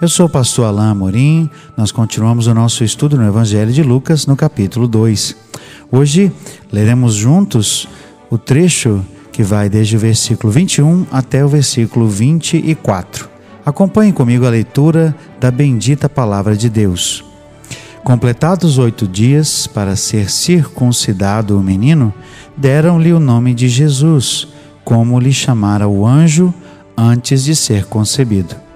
Eu sou o pastor Alain Amorim, nós continuamos o nosso estudo no Evangelho de Lucas, no capítulo 2. Hoje leremos juntos o trecho que vai desde o versículo 21 até o versículo 24. Acompanhe comigo a leitura da bendita palavra de Deus. Completados oito dias para ser circuncidado o menino, deram-lhe o nome de Jesus, como lhe chamara o anjo antes de ser concebido.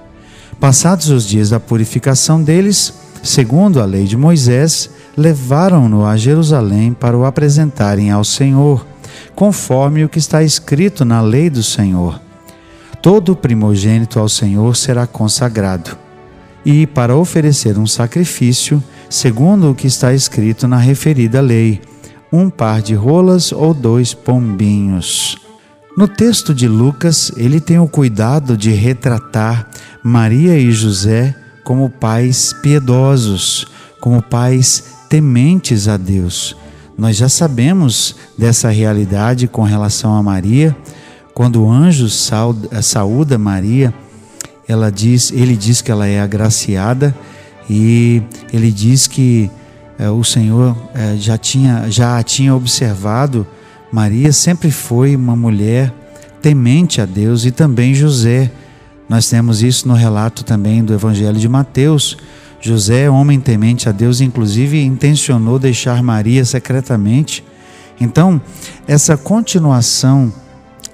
Passados os dias da purificação deles, segundo a lei de Moisés, levaram-no a Jerusalém para o apresentarem ao Senhor, conforme o que está escrito na lei do Senhor. Todo primogênito ao Senhor será consagrado, e para oferecer um sacrifício, segundo o que está escrito na referida lei, um par de rolas ou dois pombinhos. No texto de Lucas, ele tem o cuidado de retratar Maria e José como pais piedosos, como pais tementes a Deus. Nós já sabemos dessa realidade com relação a Maria. Quando o anjo saúda Maria, ela diz, ele diz que ela é agraciada e ele diz que é, o Senhor é, já tinha já a tinha observado. Maria sempre foi uma mulher temente a Deus e também José. Nós temos isso no relato também do Evangelho de Mateus, José, homem temente a Deus, inclusive intencionou deixar Maria secretamente. Então, essa continuação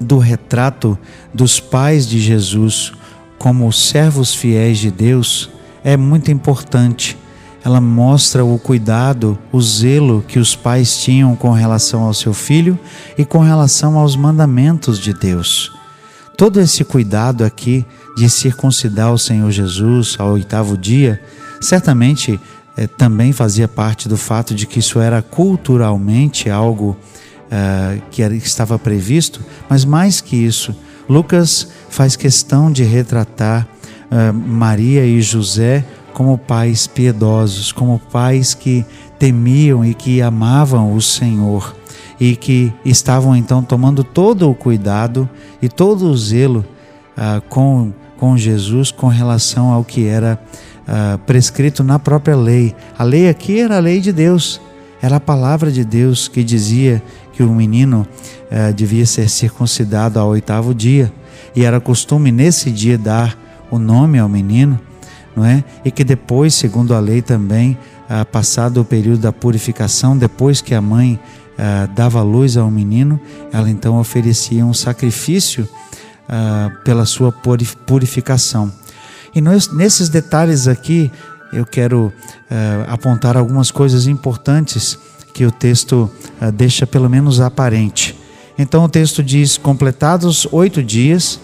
do retrato dos pais de Jesus como servos fiéis de Deus é muito importante. Ela mostra o cuidado, o zelo que os pais tinham com relação ao seu filho e com relação aos mandamentos de Deus. Todo esse cuidado aqui de circuncidar o Senhor Jesus ao oitavo dia certamente eh, também fazia parte do fato de que isso era culturalmente algo uh, que era, estava previsto, mas mais que isso, Lucas faz questão de retratar uh, Maria e José como pais piedosos, como pais que temiam e que amavam o Senhor e que estavam então tomando todo o cuidado e todo o zelo uh, com, com Jesus com relação ao que era uh, prescrito na própria lei. A lei aqui era a lei de Deus, era a palavra de Deus que dizia que o menino uh, devia ser circuncidado ao oitavo dia. E era costume nesse dia dar o nome ao menino, não é? E que depois, segundo a lei também, uh, passado o período da purificação, depois que a mãe uh, dava luz ao menino, ela então oferecia um sacrifício uh, pela sua purificação. E nós, nesses detalhes aqui, eu quero uh, apontar algumas coisas importantes que o texto uh, deixa pelo menos aparente. Então o texto diz: completados oito dias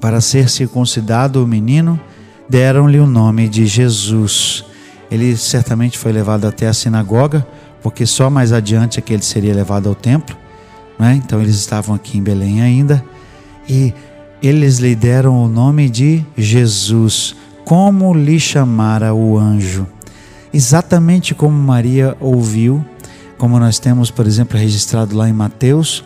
para ser circuncidado o menino, deram-lhe o nome de Jesus. Ele certamente foi levado até a sinagoga, porque só mais adiante é que ele seria levado ao templo. Né? Então eles estavam aqui em Belém ainda. E eles lhe deram o nome de Jesus, como lhe chamara o anjo. Exatamente como Maria ouviu, como nós temos, por exemplo, registrado lá em Mateus,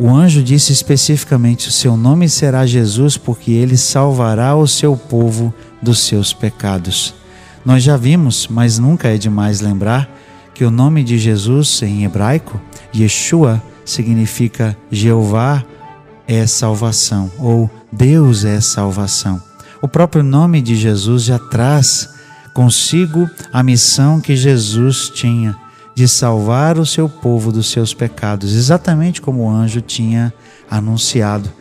o anjo disse especificamente: O seu nome será Jesus, porque ele salvará o seu povo dos seus pecados. Nós já vimos, mas nunca é demais lembrar, que o nome de Jesus em hebraico, Yeshua, significa Jeová é salvação, ou Deus é salvação. O próprio nome de Jesus já traz consigo a missão que Jesus tinha de salvar o seu povo dos seus pecados, exatamente como o anjo tinha anunciado.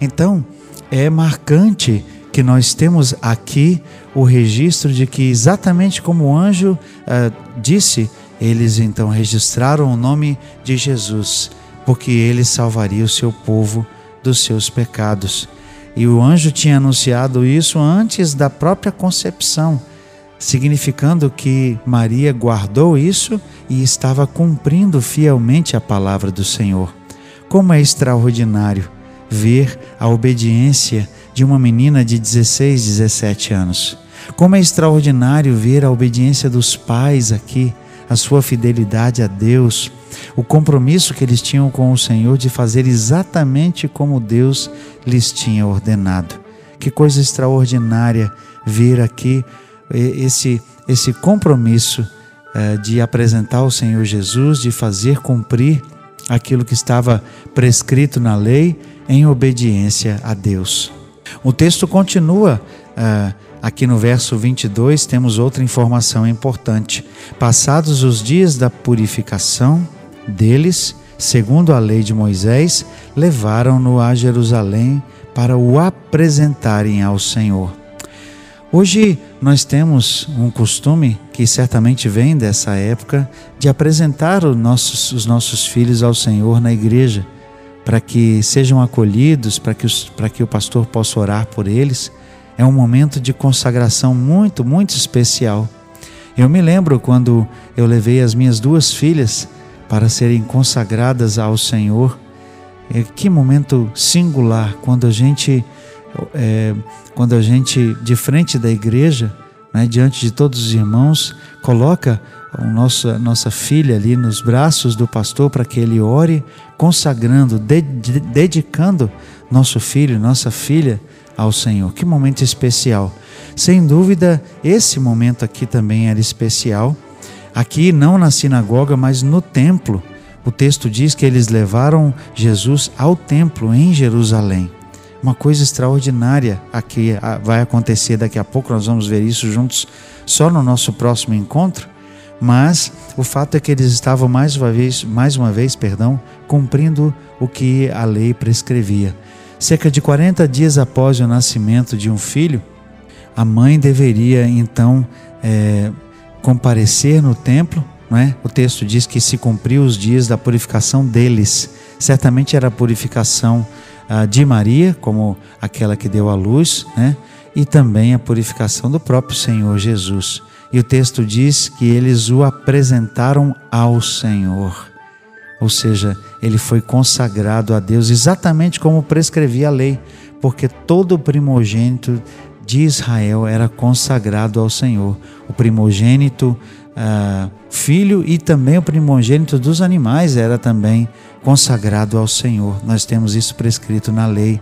Então, é marcante que nós temos aqui o registro de que, exatamente como o anjo uh, disse, eles então registraram o nome de Jesus, porque ele salvaria o seu povo dos seus pecados. E o anjo tinha anunciado isso antes da própria concepção. Significando que Maria guardou isso e estava cumprindo fielmente a palavra do Senhor. Como é extraordinário ver a obediência de uma menina de 16, 17 anos. Como é extraordinário ver a obediência dos pais aqui, a sua fidelidade a Deus, o compromisso que eles tinham com o Senhor de fazer exatamente como Deus lhes tinha ordenado. Que coisa extraordinária ver aqui esse, esse compromisso eh, de apresentar o Senhor Jesus, de fazer cumprir aquilo que estava prescrito na lei em obediência a Deus. O texto continua. Uh, aqui no verso 22 temos outra informação importante. Passados os dias da purificação deles, segundo a lei de Moisés, levaram-no a Jerusalém para o apresentarem ao Senhor. Hoje nós temos um costume que certamente vem dessa época de apresentar os nossos, os nossos filhos ao Senhor na igreja, para que sejam acolhidos, para que, os, para que o pastor possa orar por eles. É um momento de consagração muito, muito especial. Eu me lembro quando eu levei as minhas duas filhas para serem consagradas ao Senhor. É, que momento singular quando a gente é, quando a gente, de frente da igreja, né, diante de todos os irmãos, coloca a nossa, nossa filha ali nos braços do pastor para que ele ore, consagrando, de, de, dedicando nosso filho, nossa filha ao Senhor. Que momento especial. Sem dúvida, esse momento aqui também era especial. Aqui, não na sinagoga, mas no templo. O texto diz que eles levaram Jesus ao templo em Jerusalém uma coisa extraordinária aqui vai acontecer daqui a pouco, nós vamos ver isso juntos só no nosso próximo encontro. Mas o fato é que eles estavam mais uma vez, mais uma vez, perdão, cumprindo o que a lei prescrevia. Cerca de 40 dias após o nascimento de um filho, a mãe deveria então é, comparecer no templo. Não é? O texto diz que se cumpriu os dias da purificação deles. Certamente era a purificação de Maria, como aquela que deu a luz, né? e também a purificação do próprio Senhor Jesus. E o texto diz que eles o apresentaram ao Senhor. Ou seja, ele foi consagrado a Deus exatamente como prescrevia a lei, porque todo primogênito de Israel era consagrado ao Senhor. O primogênito uh, filho e também o primogênito dos animais era também consagrado ao Senhor. Nós temos isso prescrito na lei.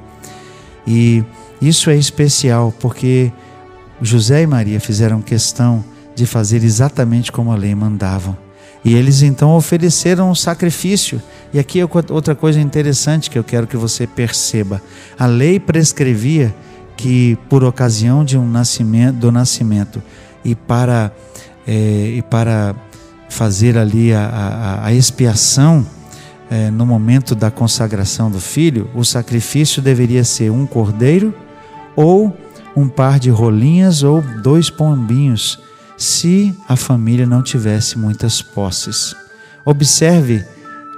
E isso é especial porque José e Maria fizeram questão de fazer exatamente como a lei mandava. E eles então ofereceram um sacrifício. E aqui é outra coisa interessante que eu quero que você perceba. A lei prescrevia que por ocasião de um nascimento, do nascimento e para é, e para fazer ali a, a, a expiação é, no momento da consagração do filho, o sacrifício deveria ser um cordeiro ou um par de rolinhas ou dois pombinhos, se a família não tivesse muitas posses. Observe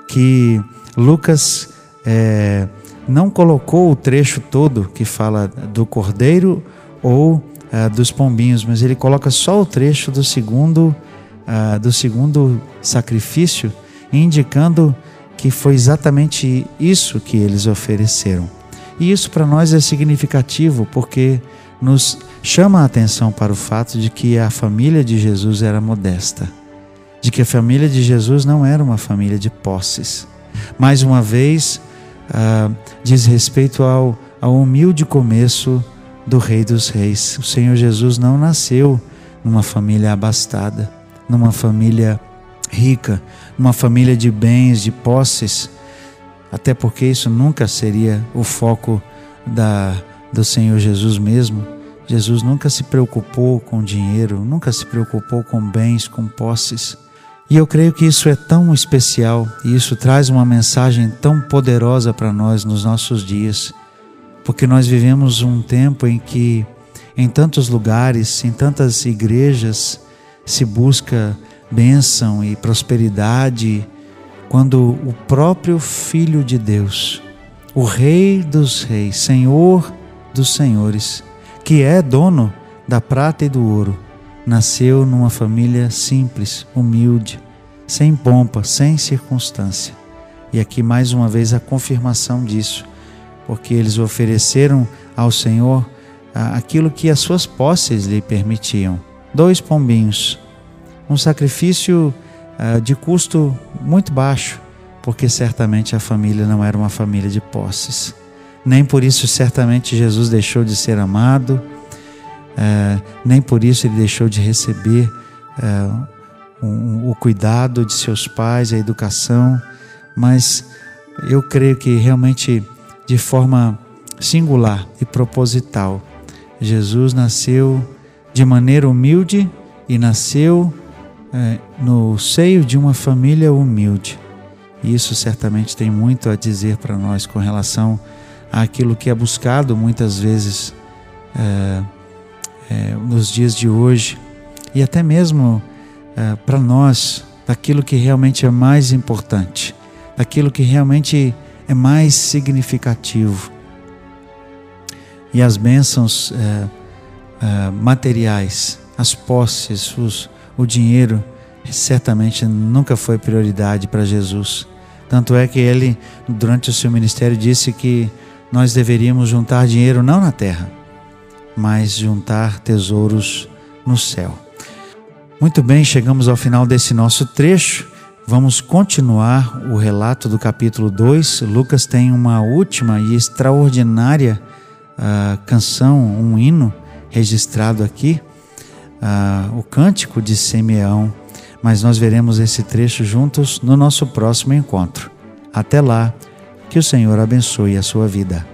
que Lucas é, não colocou o trecho todo que fala do cordeiro ou é, dos pombinhos, mas ele coloca só o trecho do segundo, uh, do segundo sacrifício, indicando que foi exatamente isso que eles ofereceram. E isso para nós é significativo porque nos chama a atenção para o fato de que a família de Jesus era modesta, de que a família de Jesus não era uma família de posses. Mais uma vez, uh, diz respeito ao, ao humilde começo do Rei dos Reis. O Senhor Jesus não nasceu numa família abastada, numa família rica, numa família de bens, de posses, até porque isso nunca seria o foco da, do Senhor Jesus mesmo. Jesus nunca se preocupou com dinheiro, nunca se preocupou com bens, com posses. E eu creio que isso é tão especial e isso traz uma mensagem tão poderosa para nós nos nossos dias porque nós vivemos um tempo em que em tantos lugares, em tantas igrejas, se busca bênção e prosperidade, quando o próprio Filho de Deus, o Rei dos Reis, Senhor dos Senhores, que é dono da prata e do ouro, nasceu numa família simples, humilde, sem pompa, sem circunstância. E aqui mais uma vez a confirmação disso, porque eles ofereceram ao Senhor aquilo que as suas posses lhe permitiam: dois pombinhos, um sacrifício uh, de custo muito baixo, porque certamente a família não era uma família de posses. Nem por isso, certamente, Jesus deixou de ser amado, uh, nem por isso ele deixou de receber um, o cuidado de seus pais, a educação, mas eu creio que realmente de forma singular e proposital, Jesus nasceu de maneira humilde e nasceu é, no seio de uma família humilde. Isso certamente tem muito a dizer para nós com relação àquilo que é buscado muitas vezes é, é, nos dias de hoje e até mesmo é, para nós daquilo que realmente é mais importante, daquilo que realmente é mais significativo. E as bênçãos é, é, materiais, as posses, os, o dinheiro certamente nunca foi prioridade para Jesus. Tanto é que ele, durante o seu ministério, disse que nós deveríamos juntar dinheiro não na terra, mas juntar tesouros no céu. Muito bem, chegamos ao final desse nosso trecho. Vamos continuar o relato do capítulo 2. Lucas tem uma última e extraordinária uh, canção, um hino registrado aqui uh, o cântico de Simeão, mas nós veremos esse trecho juntos no nosso próximo encontro. Até lá, que o Senhor abençoe a sua vida.